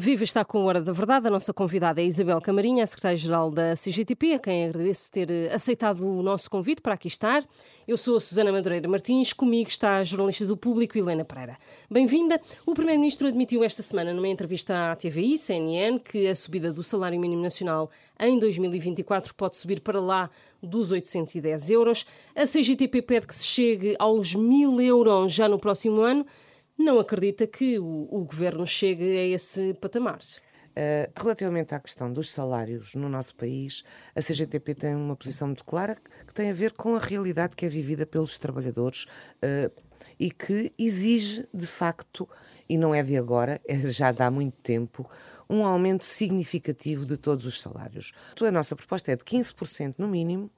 Viva está com a Hora da Verdade. A nossa convidada é Isabel Camarinha, a secretária-geral da CGTP, a quem agradeço ter eh, aceitado o nosso convite para aqui estar. Eu sou a Susana Madureira Martins, comigo está a jornalista do Público Helena Pereira. Bem-vinda. O Primeiro-Ministro admitiu esta semana, numa entrevista à TVI, CNN, que a subida do salário mínimo nacional em 2024 pode subir para lá dos 810 euros. A CGTP pede que se chegue aos 1000 euros já no próximo ano não acredita que o, o governo chegue a esse patamar. Uh, relativamente à questão dos salários no nosso país, a CGTP tem uma posição muito clara que tem a ver com a realidade que é vivida pelos trabalhadores uh, e que exige, de facto, e não é de agora, é já dá muito tempo, um aumento significativo de todos os salários. A nossa proposta é de 15% no mínimo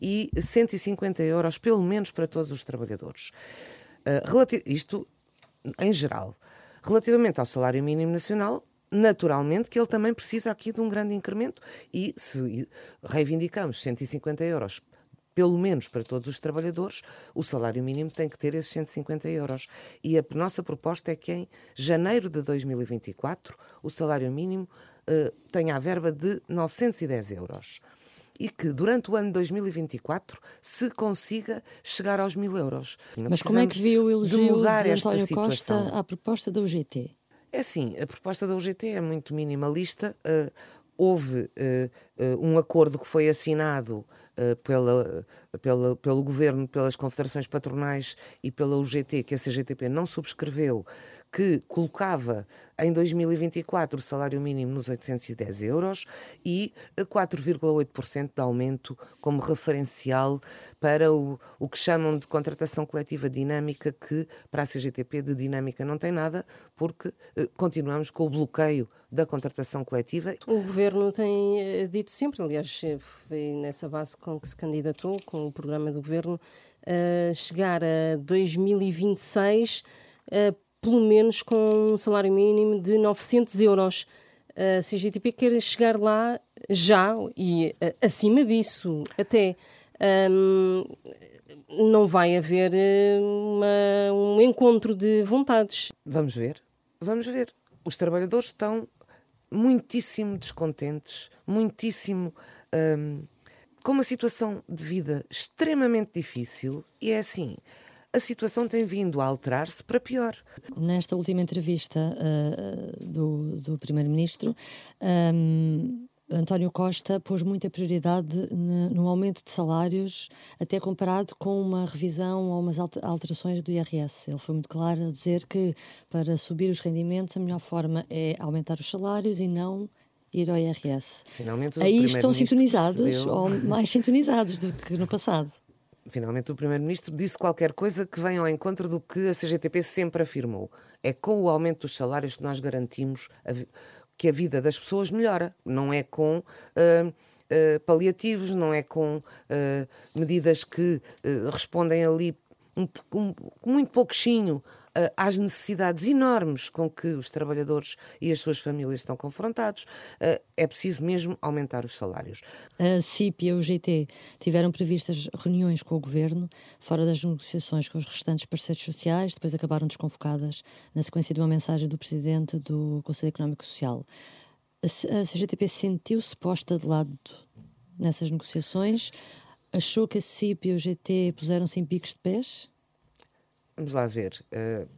e 150 euros pelo menos para todos os trabalhadores. Uh, isto em geral. Relativamente ao salário mínimo nacional, naturalmente que ele também precisa aqui de um grande incremento e se reivindicamos 150 euros pelo menos para todos os trabalhadores, o salário mínimo tem que ter esses 150 euros. E a nossa proposta é que em janeiro de 2024 o salário mínimo uh, tenha a verba de 910 euros e que durante o ano de 2024 se consiga chegar aos mil euros. Mas como é que viu o elogio de, mudar de António Costa à proposta da UGT? É assim, a proposta da UGT é muito minimalista. Uh, houve uh, uh, um acordo que foi assinado pela, pela, pelo governo, pelas confederações patronais e pela UGT, que a CGTP não subscreveu, que colocava em 2024 o salário mínimo nos 810 euros e 4,8% de aumento como referencial para o, o que chamam de contratação coletiva dinâmica, que para a CGTP de dinâmica não tem nada, porque eh, continuamos com o bloqueio da contratação coletiva. O governo tem eh, dito sempre, aliás, foi nessa base com que se candidatou, com o programa do governo, uh, chegar a 2026 uh, pelo menos com um salário mínimo de 900 euros. A CGTP quer chegar lá já e acima disso até. Um, não vai haver uma, um encontro de vontades. Vamos ver, vamos ver. Os trabalhadores estão muitíssimo descontentes, muitíssimo um, com uma situação de vida extremamente difícil e é assim a situação tem vindo a alterar-se para pior. Nesta última entrevista uh, do, do Primeiro-Ministro, um, António Costa pôs muita prioridade no aumento de salários, até comparado com uma revisão ou umas alterações do IRS. Ele foi muito claro a dizer que para subir os rendimentos a melhor forma é aumentar os salários e não ir ao IRS. Finalmente, Aí estão sintonizados percebeu... ou mais sintonizados do que no passado finalmente o Primeiro-Ministro disse qualquer coisa que venha ao encontro do que a CGTP sempre afirmou. É com o aumento dos salários que nós garantimos a, que a vida das pessoas melhora. Não é com. Uh, uh, paliativos, não é com uh, medidas que respondem ali um, um, muito pouquinho uh, às necessidades enormes com que os trabalhadores e as suas famílias estão confrontados, uh, é preciso mesmo aumentar os salários. A CIP e a UGT tiveram previstas reuniões com o governo, fora das negociações com os restantes parceiros sociais, depois acabaram desconvocadas na sequência de uma mensagem do presidente do Conselho Económico e Social. A CGTP sentiu-se posta de lado nessas negociações? Achou que a CIP e o GT puseram-se em picos de pés? Vamos lá ver. Uh,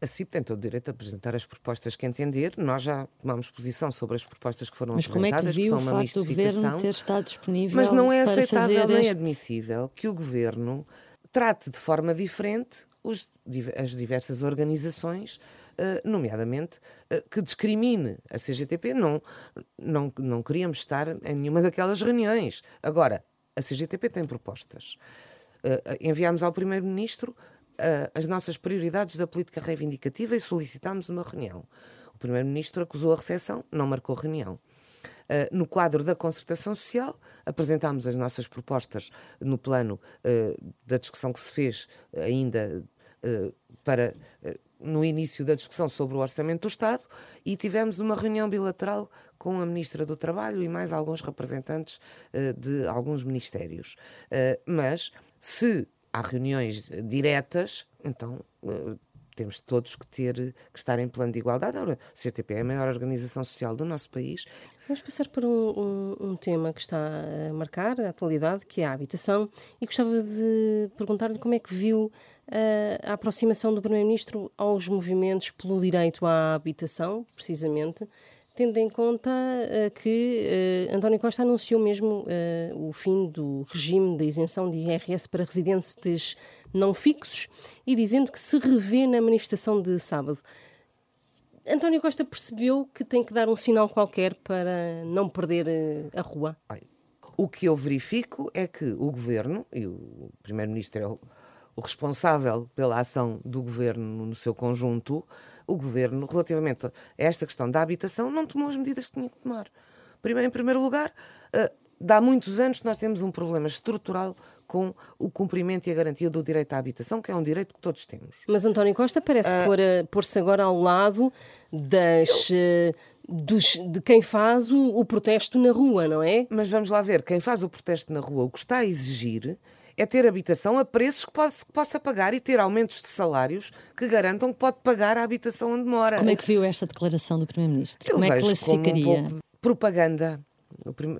a CIP tem todo o direito de apresentar as propostas que entender. Nós já tomamos posição sobre as propostas que foram mas apresentadas, como é que, viu que são uma mistificação. ter estado disponível mas não é aceitável nem este... admissível que o governo trate de forma diferente os, as diversas organizações, uh, nomeadamente uh, que discrimine a CGTP. Não, não, não queríamos estar em nenhuma daquelas reuniões. Agora, a CGTP tem propostas. Uh, enviámos ao Primeiro-Ministro uh, as nossas prioridades da política reivindicativa e solicitámos uma reunião. O Primeiro-Ministro acusou a recessão, não marcou reunião. Uh, no quadro da concertação social, apresentámos as nossas propostas no plano da discussão que se fez ainda para no início da discussão sobre o Orçamento do Estado e tivemos uma reunião bilateral com a Ministra do Trabalho e mais alguns representantes de alguns ministérios. mas se há reuniões diretas, então temos todos que ter que estar em plano de igualdade. A CTP é a maior organização social do nosso país. Vamos passar para um, um, um, tema que está a marcar a atualidade, que é a habitação, e gostava de perguntar-lhe como é que viu a aproximação do Primeiro-Ministro aos movimentos pelo direito à habitação, precisamente, tendo em conta uh, que uh, António Costa anunciou mesmo o fim do regime de isenção de IRS para residentes não fixos e dizendo que se revê na manifestação de sábado. António Costa percebeu que tem que dar um sinal qualquer para não perder a rua? O que eu verifico é que o governo, e o primeiro-ministro é o responsável pela ação do governo no seu conjunto, o governo, relativamente a esta questão da habitação, não tomou as medidas que tinha que tomar. Primeiro, em primeiro lugar, uh, há muitos anos que nós temos um problema estrutural com o cumprimento e a garantia do direito à habitação, que é um direito que todos temos. Mas António Costa parece uh, pôr-se agora ao lado das. Eu... Dos, de quem faz o, o protesto na rua, não é? Mas vamos lá ver, quem faz o protesto na rua, o que está a exigir é ter habitação a preços que, pode, que possa pagar e ter aumentos de salários que garantam que pode pagar a habitação onde mora. Como é que viu esta declaração do Primeiro-Ministro? Como é que classificaria? Como um pouco de propaganda.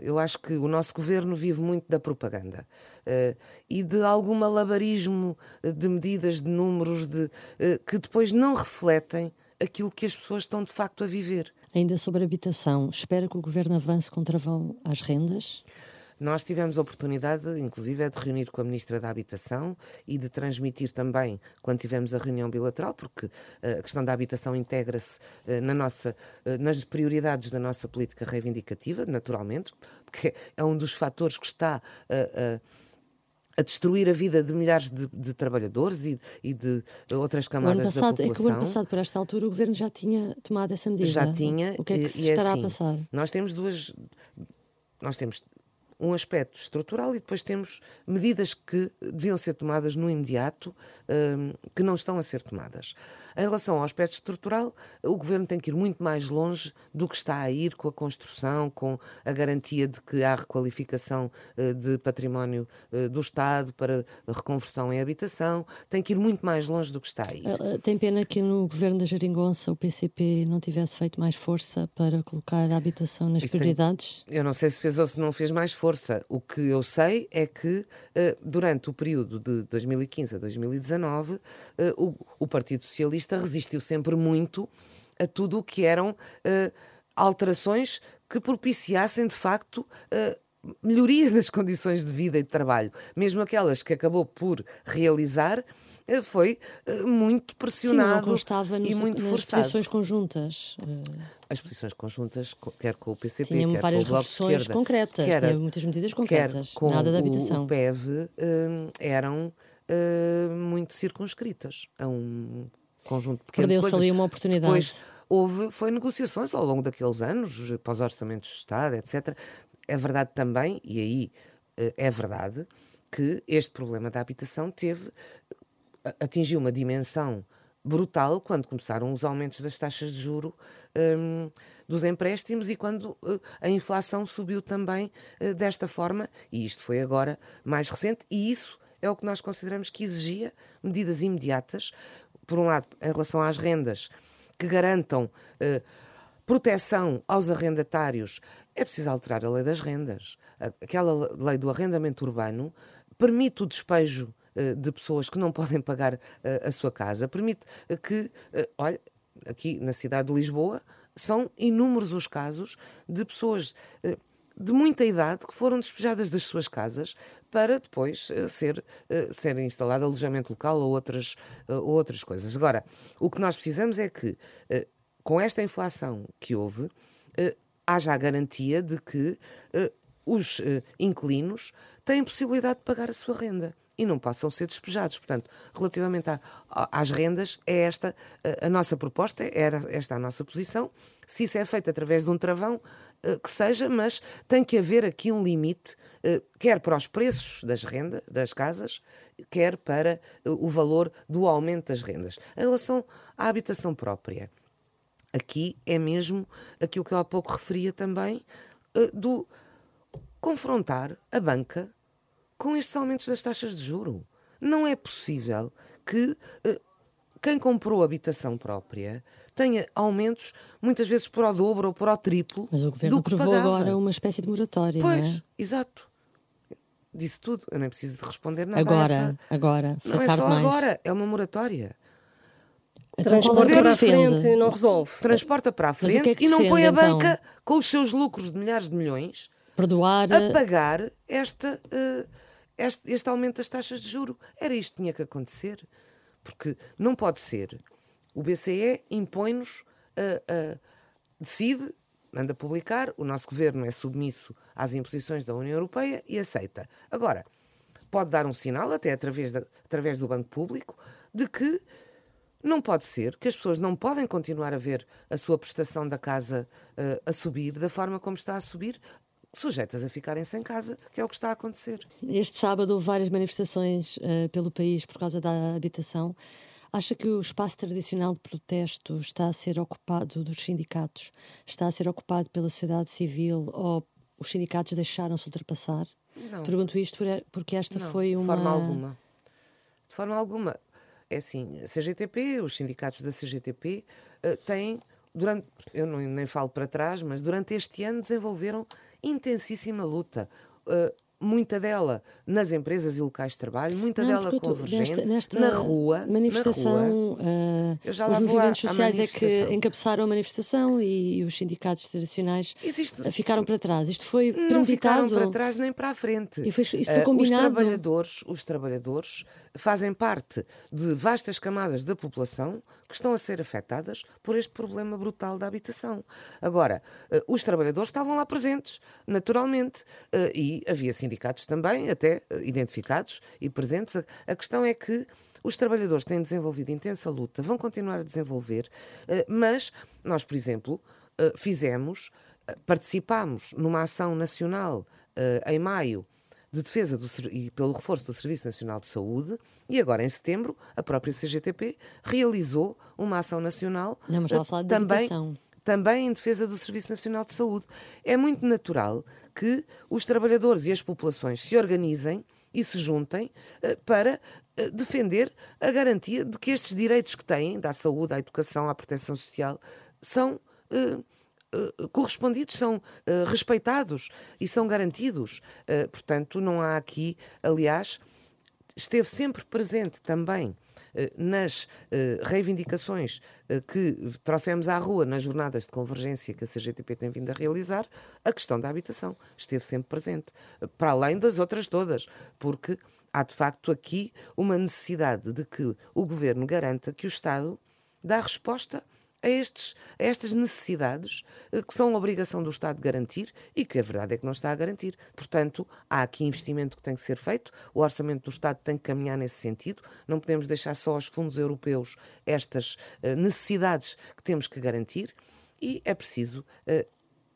Eu acho que o nosso governo vive muito da propaganda uh, e de algum malabarismo eh, de medidas, de números, de, uh, que depois não refletem aquilo que as pessoas estão de facto a viver. Ainda sobre habitação, espera que o governo avance com travão às rendas? Nós tivemos a oportunidade, inclusive, de reunir com a Ministra da Habitação e de transmitir também, quando tivemos a reunião bilateral, porque eh, a questão da habitação integra-se eh, na nossa, eh, nas prioridades da nossa política reivindicativa, naturalmente, porque é um dos fatores que está a, a destruir a vida de milhares de, de trabalhadores e, e, de outras camadas passado, da população. É que o ano passado, por esta altura, o governo já tinha tomado essa medida. Já tinha. O que é que se estará assim, a passar? Nós temos duas. Nós temos um aspecto estrutural e depois temos medidas que deviam ser tomadas no imediato, um, que não estão a ser tomadas. Em relação ao aspecto estrutural, o governo tem que ir muito mais longe do que está a ir com a construção, com a garantia de que há requalificação uh, de património uh, do Estado para reconversão em habitação, tem que ir muito mais longe do que está a ir. Uh, tem pena que no governo da Jeringonça o PCP não tivesse feito mais força para colocar a habitação nas Isto prioridades? Tem, eu não sei se fez ou se não fez mais força. O que eu sei é que durante o período de 2015 a 2019 o, o Partido Socialista resistiu sempre muito a tudo o que eram uh, alterações que propiciassem, de facto, melhoria das condições de vida e de trabalho. Mesmo aquelas que acabou por realizar, foi muito pressionado Sim, não e muito nas forçado. posições conjuntas. As posições conjuntas, quer com o PCP, Tinha quer várias com o Bloco de Esquerda, concretas, quer, muitas medidas concretas, com nada da habitação. O, o PEV eram muito circunscritas a um conjunto pequeno Perdeu-se ali uma oportunidade. Depois houve, foi negociações ao longo daqueles anos, pós orçamentos de Estado, etc. É verdade também, e aí eh, é verdade, que este problema da habitação teve, atingiu uma dimensão brutal quando começaram os aumentos das taxas de juro um, dos empréstimos e quando uh, a inflação subiu também uh, desta forma, e isto foi agora mais recente, e isso é o que nós consideramos que exigia medidas imediatas, por um lado, em relação às rendas, que garantam eh, proteção aos arrendatários, é preciso alterar a lei das rendas. Aquela lei do arrendamento urbano permite o despejo de pessoas que não podem pagar eh, a sua casa, permite que, eh, olha, aqui na cidade de Lisboa, são inúmeros os casos de pessoas eh, de muita idade que foram despejadas das suas casas para depois ser, ser instalado alojamento local ou outras, ou outras coisas. Agora, o que nós precisamos é que, com esta inflação que houve, haja a garantia de que os inquilinos têm possibilidade de pagar a sua renda e não possam ser despejados. Portanto, relativamente às rendas, é esta a, nossa proposta, era esta a nossa posição. Se isso é feito através de um travão, uh, que seja, mas tem que haver aqui um limite, uh, quer para os preços das rendas, das casas, quer para uh, o valor do aumento das rendas. Em relação à habitação própria, aqui é mesmo aquilo que eu há pouco referia também, do confrontar a banca com estes aumentos das taxas de juro. Não é possível que uh, quem comprou habitação própria tenha aumentos muitas vezes por ao dobro ou por ao triplo. Mas o governo do que pagava. agora uma espécie de moratória, Pois, não é? exato. Disse tudo, eu nem preciso de responder nada. Agora, essa- agora, foi Não é só mais. agora, é uma moratória. Então, qual é para a frente não resolve. Transporta para a é frente que e não põe a defende, banca então? com os seus lucros de milhares de milhões Perdoar. a pagar esta, eh, este, este aumento das taxas de juro. Era isto que tinha que acontecer. Porque não pode ser. O BCE impõe-nos, eh, eh, decide, manda publicar, o nosso governo é submisso às imposições da União Europeia e aceita. Agora, pode dar um sinal, até através, da- através do Banco Público, de que não pode ser, que as pessoas não podem continuar a ver a sua prestação da casa eh, a subir da forma como está a subir, sujeitas a ficarem sem casa, que é o que está a acontecer. Este sábado houve várias manifestações eh, pelo país por causa da habitação. Acha que o espaço tradicional de protesto está a ser ocupado dos sindicatos? Está a ser ocupado pela sociedade civil ou os sindicatos deixaram-se ultrapassar? Não. Pergunto isto por- porque esta Não, foi de uma. forma alguma. De forma alguma. É assim, a CGTP, os sindicatos da CGTP eh, têm, durante, eu não, nem falo para trás, mas durante este ano desenvolveram intensíssima luta. Eh, muita dela nas empresas e locais de trabalho, muita Não, dela convergente, nesta, nesta na rua. na rua. manifestação, eh, Eu já os movimentos sociais é que encabeçaram a manifestação e, e os sindicatos tradicionais Existe- eh, ficaram para trás. Isto foi não ficaram premeditado? para trás nem para a frente. E foi- isto foi Eh, os combinado? trabalhadores, os trabalhadores fazem parte de vastas camadas da população que estão a ser afetadas por este problema brutal da habitação. Agora, eh, os trabalhadores estavam lá presentes, naturalmente, e havia sindicatos também, até eh, identificados e presentes. A- questão é que os trabalhadores têm desenvolvido intensa luta, vão continuar a desenvolver, eh, mas nós, por exemplo, eh, fizemos, participámos numa ação nacional em maio de defesa do, e pelo reforço do Serviço Nacional de Saúde e agora em setembro a própria CGTP realizou uma ação nacional Não, mas a falar de também também em defesa do Serviço Nacional de Saúde. É muito natural que os trabalhadores e as populações se organizem e se juntem eh, para eh, defender a garantia de que estes direitos que têm, da saúde, à educação, à proteção social, são eh, correspondidos, são respeitados e são garantidos. Portanto, não há aqui, aliás, esteve sempre presente também eh, nas eh, reivindicações eh, que trouxemos à rua nas jornadas de convergência que a CGTP tem vindo a realizar, a questão da habitação esteve sempre presente, para além das outras todas, porque há de facto aqui uma necessidade de que o governo garanta que o Estado dá resposta a, estes, a estas necessidades eh, que são obrigação do Estado garantir e que a verdade é que não está a garantir. Portanto, há aqui investimento que tem que ser feito, o orçamento do Estado tem que caminhar nesse sentido, não podemos deixar só aos fundos europeus estas eh, necessidades que temos que garantir e é preciso. eh,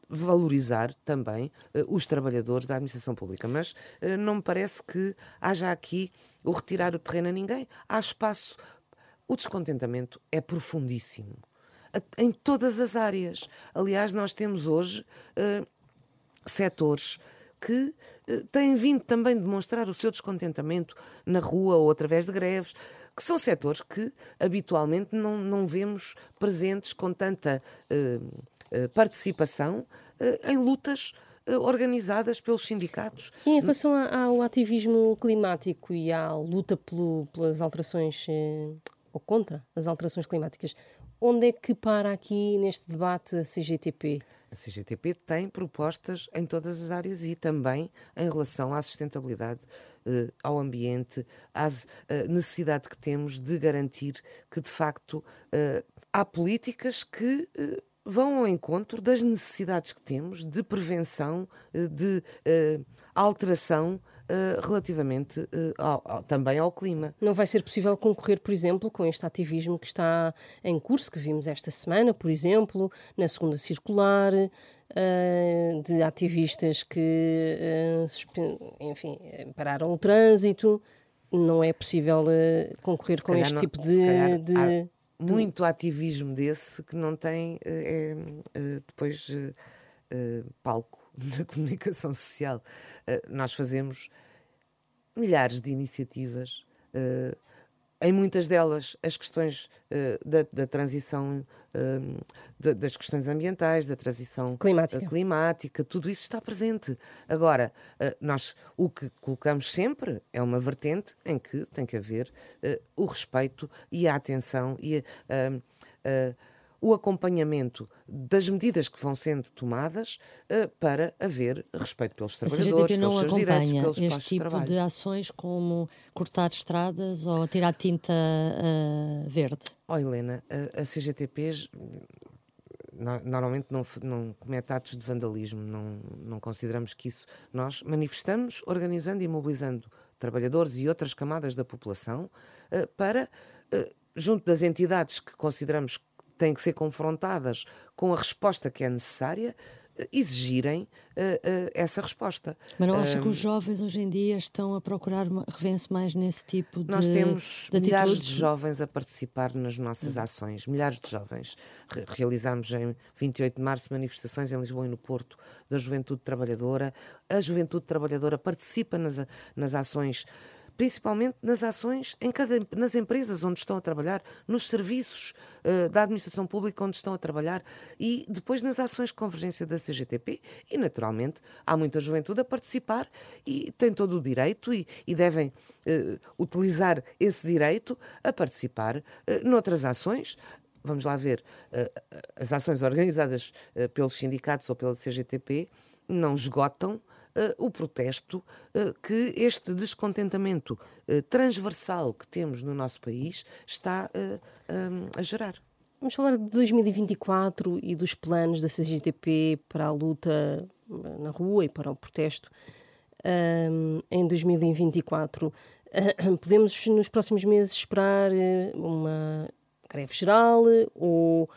valorizar também eh, os trabalhadores da administração pública, mas eh, não me parece que haja aqui o retirar o terreno a ninguém. Há espaço. O descontentamento é profundíssimo em todas as áreas. Aliás, nós temos hoje eh, setores que eh, têm vindo também demonstrar o seu descontentamento na rua ou através de greves, que são setores que habitualmente não, não vemos presentes com tanta eh, participação em lutas organizadas pelos sindicatos. E em relação ao ativismo climático e à luta pelo- pelas alterações, ou contra as alterações climáticas, onde é que para aqui neste debate a CGTP? A CGTP tem propostas em todas as áreas e também em relação à sustentabilidade, eh, ao ambiente, à necessidade que temos de garantir que, de facto, eh, há políticas que eh, vão ao encontro das necessidades que temos de prevenção, eh, de eh, alteração eh, relativamente eh, ao- ao- também ao clima. Não vai ser possível concorrer, por exemplo, com este ativismo que está em curso, que vimos esta semana, por exemplo, na segunda circular, eh, de ativistas que, enfim, pararam o trânsito. Não é possível concorrer Se com este não- tipo de. calhar de- há muito ativismo desse que não tem é, depois palco na comunicação social. Eh, nós fazemos milhares de iniciativas eh, em muitas delas, as questões uh, da, da, transição, das questões ambientais, da transição climática. climática, tudo isso está presente. Agora, nós o que colocamos sempre é uma vertente em que tem que haver o respeito e a atenção e a o acompanhamento das medidas que vão sendo tomadas uh, para haver respeito pelos trabalhadores, pelos seus direitos, pelos este tipo de, trabalho. de ações como cortar estradas ou tirar tinta uh, verde? Oh, Helena, a, a CGTP normalmente não, não comete atos de vandalismo, não, não consideramos que isso. Nós manifestamos organizando e mobilizando trabalhadores e outras camadas da população uh, para, uh, junto das entidades que consideramos têm que ser confrontadas com a resposta que é necessária, eh, exigirem uh, uh, essa resposta. Mas não acha um, que os jovens hoje em dia estão a procurar rever-se mais nesse tipo de Nós temos de milhares de jovens a participar nas nossas hum. ações, milhares de jovens. Re realizamos em 28 de março manifestações em Lisboa e no Porto da Juventude Trabalhadora. A Juventude Trabalhadora participa nas, nas ações principalmente nas ações em cada, nas empresas onde estão a trabalhar, nos serviços uh, da administração pública onde estão a trabalhar e depois nas ações de convergência da CGTP e, naturalmente, há muita juventude a participar e tem todo o direito e, e devem uh, utilizar esse direito a participar uh, noutras ações, vamos lá ver, as ações organizadas pelos sindicatos ou pela CGTP não esgotam o protesto uh, que este descontentamento uh, transversal que temos no nosso país está a gerar. Vamos falar de 2024 e dos planos da CGTP para a luta na rua e para o protesto um, em 2024. Podemos, nos próximos meses, esperar uma greve geral ou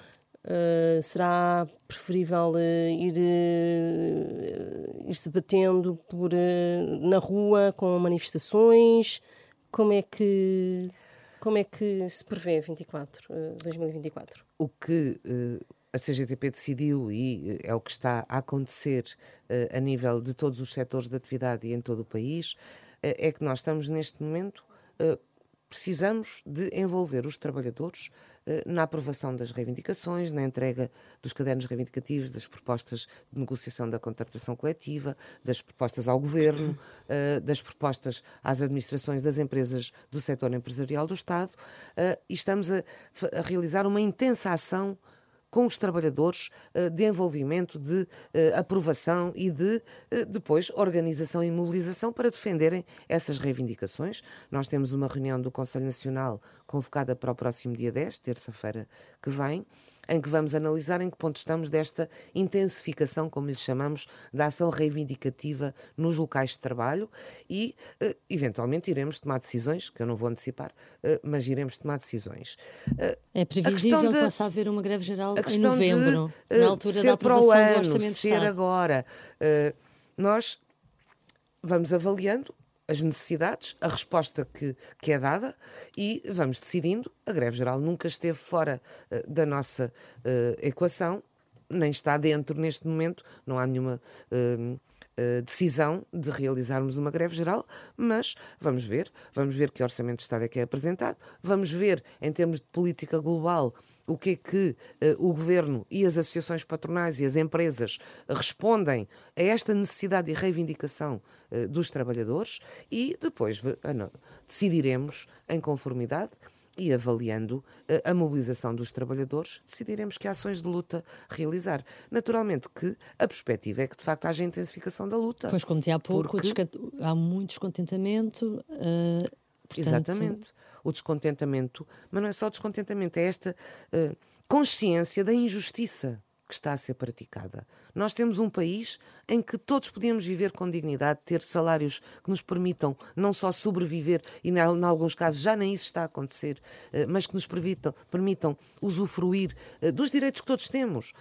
Uh, será preferível uh, ir, uh, ir se batendo por, na rua com manifestações? Como é que como é que se prevê 24, 2024? O que a CGTP decidiu e é o que está a acontecer a nível de todos os setores de atividade e em todo o país é que nós estamos neste momento precisamos de envolver os trabalhadores eh, na aprovação das reivindicações, na entrega dos cadernos reivindicativos, das propostas de negociação da contratação coletiva, das propostas ao governo, eh, das propostas às administrações das empresas do setor empresarial do Estado, eh, e estamos a, a realizar uma intensa ação com os trabalhadores eh, de envolvimento, de eh, aprovação e de eh, depois organização e mobilização para defenderem essas reivindicações. Nós temos uma reunião do Conselho Nacional convocada para o próximo dia 10, terça-feira que vem, em que vamos analisar em que ponto estamos desta intensificação, como lhe chamamos, da ação reivindicativa nos locais de trabalho e, uh, eventualmente, iremos tomar decisões, que eu não vou antecipar, uh, mas iremos tomar decisões. Uh, é previsível que possa haver uma greve geral em novembro, de, na altura da aprovação ano, do Orçamento ser Estado. agora. nós vamos avaliando as necessidades, a resposta que, que é dada e vamos decidindo. A greve geral nunca esteve fora uh, da nossa uh, equação, nem está dentro neste momento, não há nenhuma. Uh, decisão de realizarmos uma greve geral, mas vamos ver, vamos ver que orçamento de Estado é que é apresentado, vamos ver, em termos de política global, o que é que uh, o governo e as associações patronais e as empresas respondem a esta necessidade e reivindicação uh, dos trabalhadores e depois decidiremos, em conformidade e avaliando a mobilização dos trabalhadores, decidiremos que ações de luta realizar. Naturalmente que a perspectiva é que de facto haja intensificação da luta. Pois, como dizia há pouco, porque... há muito descontentamento. Uh, portanto... Exatamente o descontentamento, mas não é só o descontentamento, é esta uh, consciência da injustiça que está a ser praticada. Nós temos um país em que todos podemos viver com dignidade, ter salários que nos permitam não só sobreviver, e em alguns casos já nem isso está a acontecer, eh, mas que nos permitam, permitam usufruir eh, dos direitos que todos temos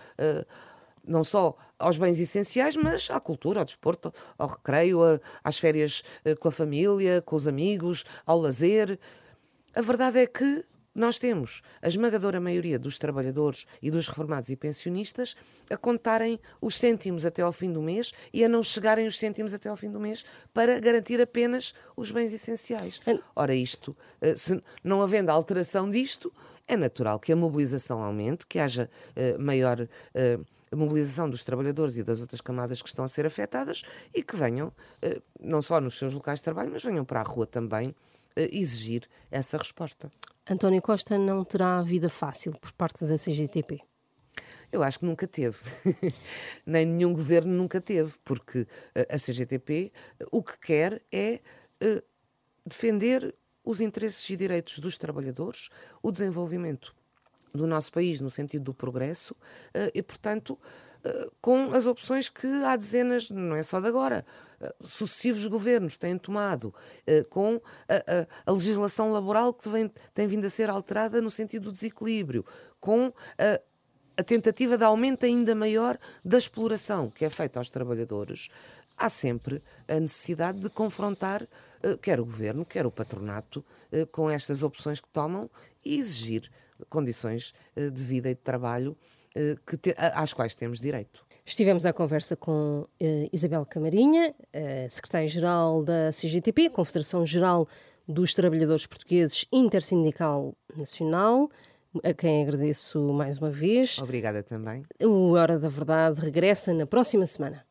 não só aos bens essenciais, mas à cultura, ao desporto, ao recreio, às férias com a família, com os amigos, ao lazer. A verdade é que nós temos a esmagadora maioria dos trabalhadores e dos reformados e pensionistas a contarem os cêntimos até ao fim do mês e a não chegarem os cêntimos até ao fim do mês para garantir apenas os bens essenciais. Ora, isto, eh, se não havendo alteração disto, é natural que a mobilização aumente, que haja uh, maior uh, mobilização dos trabalhadores e das outras camadas que estão a ser afetadas e que venham, uh, não só nos seus locais de trabalho, mas venham para a rua também exigir essa resposta. António Costa não terá vida fácil por parte da CGTP? Eu acho que nunca teve. Nem nenhum governo nunca teve, porque a CGTP o que quer é defender os interesses e direitos dos trabalhadores, o desenvolvimento do nosso país no sentido do progresso eh, e, portanto, eh, com as opções que há dezenas, não é só de agora, eh, sucessivos governos têm tomado, com a, a, a legislação laboral que vem, tem vindo a ser alterada no sentido do desequilíbrio, com a, a tentativa de aumento ainda maior da exploração que é feita aos trabalhadores, há sempre a necessidade de confrontar eh, quer o governo, quer o patronato, eh, com estas opções que tomam e exigir condições eh, de vida e de trabalho que te, às quais temos direito. Estivemos à conversa com Isabel Camarinha, secretária-geral da CGTP, Confederação Geral dos Trabalhadores Portugueses Intersindical Nacional, a quem agradeço mais uma vez. Obrigada também. O Hora da Verdade regressa na próxima semana.